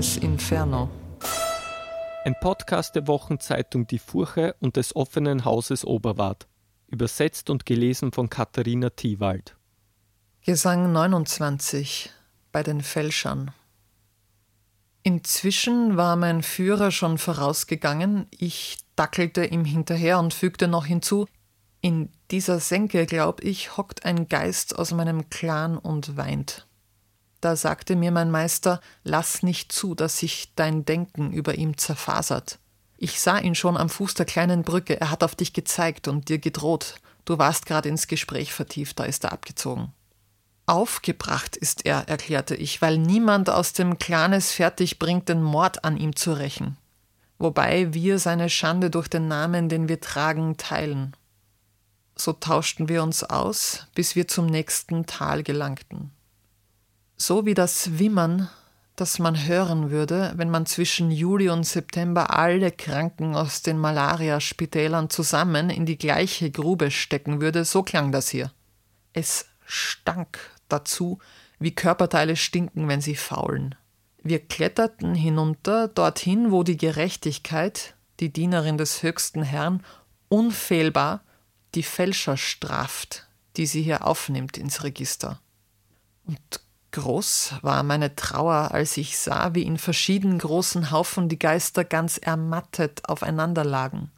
Dantes Inferno. Ein Podcast der Wochenzeitung Die Furche und des offenen Hauses Oberwart. Übersetzt und gelesen von Katharina Thiewald. Gesang 29 bei den Fälschern. Inzwischen war mein Führer schon vorausgegangen, ich dackelte ihm hinterher und fügte noch hinzu, in dieser Senke, glaub ich, hockt ein Geist aus meinem Clan und weint. Da sagte mir mein Meister, lass nicht zu, dass sich dein Denken über ihm zerfasert. Ich sah ihn schon am Fuß der kleinen Brücke, er hat auf dich gezeigt und dir gedroht. Du warst gerade ins Gespräch vertieft, da ist er abgezogen. Aufgebracht ist er, erklärte ich, weil niemand aus dem Clan es fertig bringt, den Mord an ihm zu rächen. Wobei wir seine Schande durch den Namen, den wir tragen, teilen. So tauschten wir uns aus, bis wir zum nächsten Tal gelangten. So wie das Wimmern, das man hören würde, wenn man zwischen Juli und September alle Kranken aus den Malariaspitälern zusammen in die gleiche Grube stecken würde, so klang das hier. Es stank dazu, wie Körperteile stinken, wenn sie faulen. Wir kletterten hinunter dorthin, wo die Gerechtigkeit, die Dienerin des höchsten Herrn, unfehlbar die Fälscher straft, die sie hier aufnimmt ins Register. Und groß war meine Trauer, als ich sah, wie in verschieden großen Haufen die Geister ganz ermattet aufeinander lagen.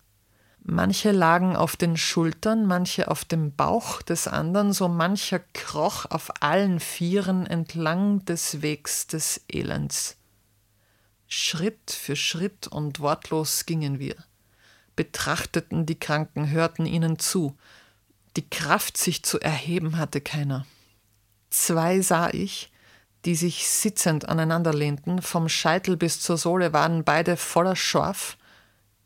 Manche lagen auf den Schultern, manche auf dem Bauch des anderen, so mancher kroch auf allen Vieren entlang des Wegs des Elends. Schritt für Schritt und wortlos gingen wir betrachteten die Kranken, hörten ihnen zu. Die Kraft, sich zu erheben, hatte keiner. Zwei sah ich, die sich sitzend aneinander lehnten, vom Scheitel bis zur Sohle waren beide voller Schorf.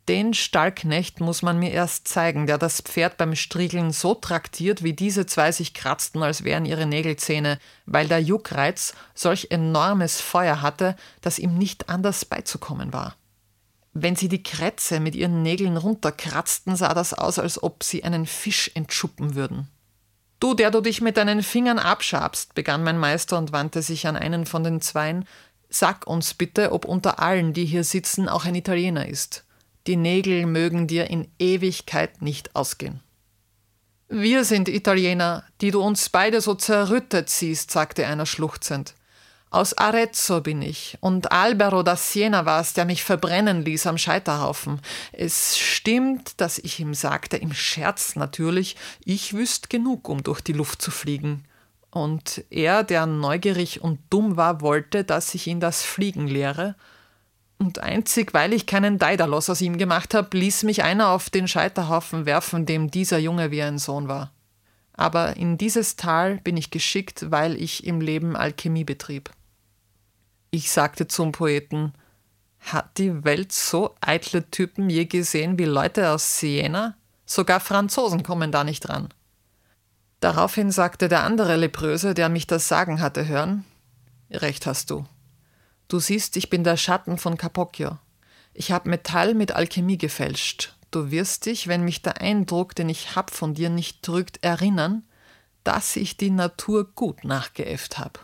Den Stallknecht muss man mir erst zeigen, der das Pferd beim Striegeln so traktiert, wie diese zwei sich kratzten, als wären ihre Nägelzähne, weil der Juckreiz solch enormes Feuer hatte, dass ihm nicht anders beizukommen war. Wenn sie die Krätze mit ihren Nägeln runterkratzten, sah das aus, als ob sie einen Fisch entschuppen würden. Du, der du dich mit deinen Fingern abschabst, begann mein Meister und wandte sich an einen von den Zweien, sag uns bitte, ob unter allen, die hier sitzen, auch ein Italiener ist. Die Nägel mögen dir in Ewigkeit nicht ausgehen. Wir sind Italiener, die du uns beide so zerrüttet siehst, sagte einer schluchzend. Aus Arezzo bin ich und Albero da Siena war es, der mich verbrennen ließ am Scheiterhaufen. Es stimmt, dass ich ihm sagte, im Scherz natürlich, ich wüsste genug, um durch die Luft zu fliegen. Und er, der neugierig und dumm war, wollte, dass ich ihn das Fliegen lehre. Und einzig, weil ich keinen Daedalus aus ihm gemacht habe, ließ mich einer auf den Scheiterhaufen werfen, dem dieser Junge wie ein Sohn war. Aber in dieses Tal bin ich geschickt, weil ich im Leben Alchemie betrieb. Ich sagte zum Poeten, hat die Welt so eitle Typen je gesehen wie Leute aus Siena? Sogar Franzosen kommen da nicht ran. Daraufhin sagte der andere Lepröse, der mich das sagen hatte hören, Recht hast du. Du siehst, ich bin der Schatten von Capocchio. Ich habe Metall mit Alchemie gefälscht. Du wirst dich, wenn mich der Eindruck, den ich hab von dir nicht drückt, erinnern, dass ich die Natur gut nachgeäfft habe.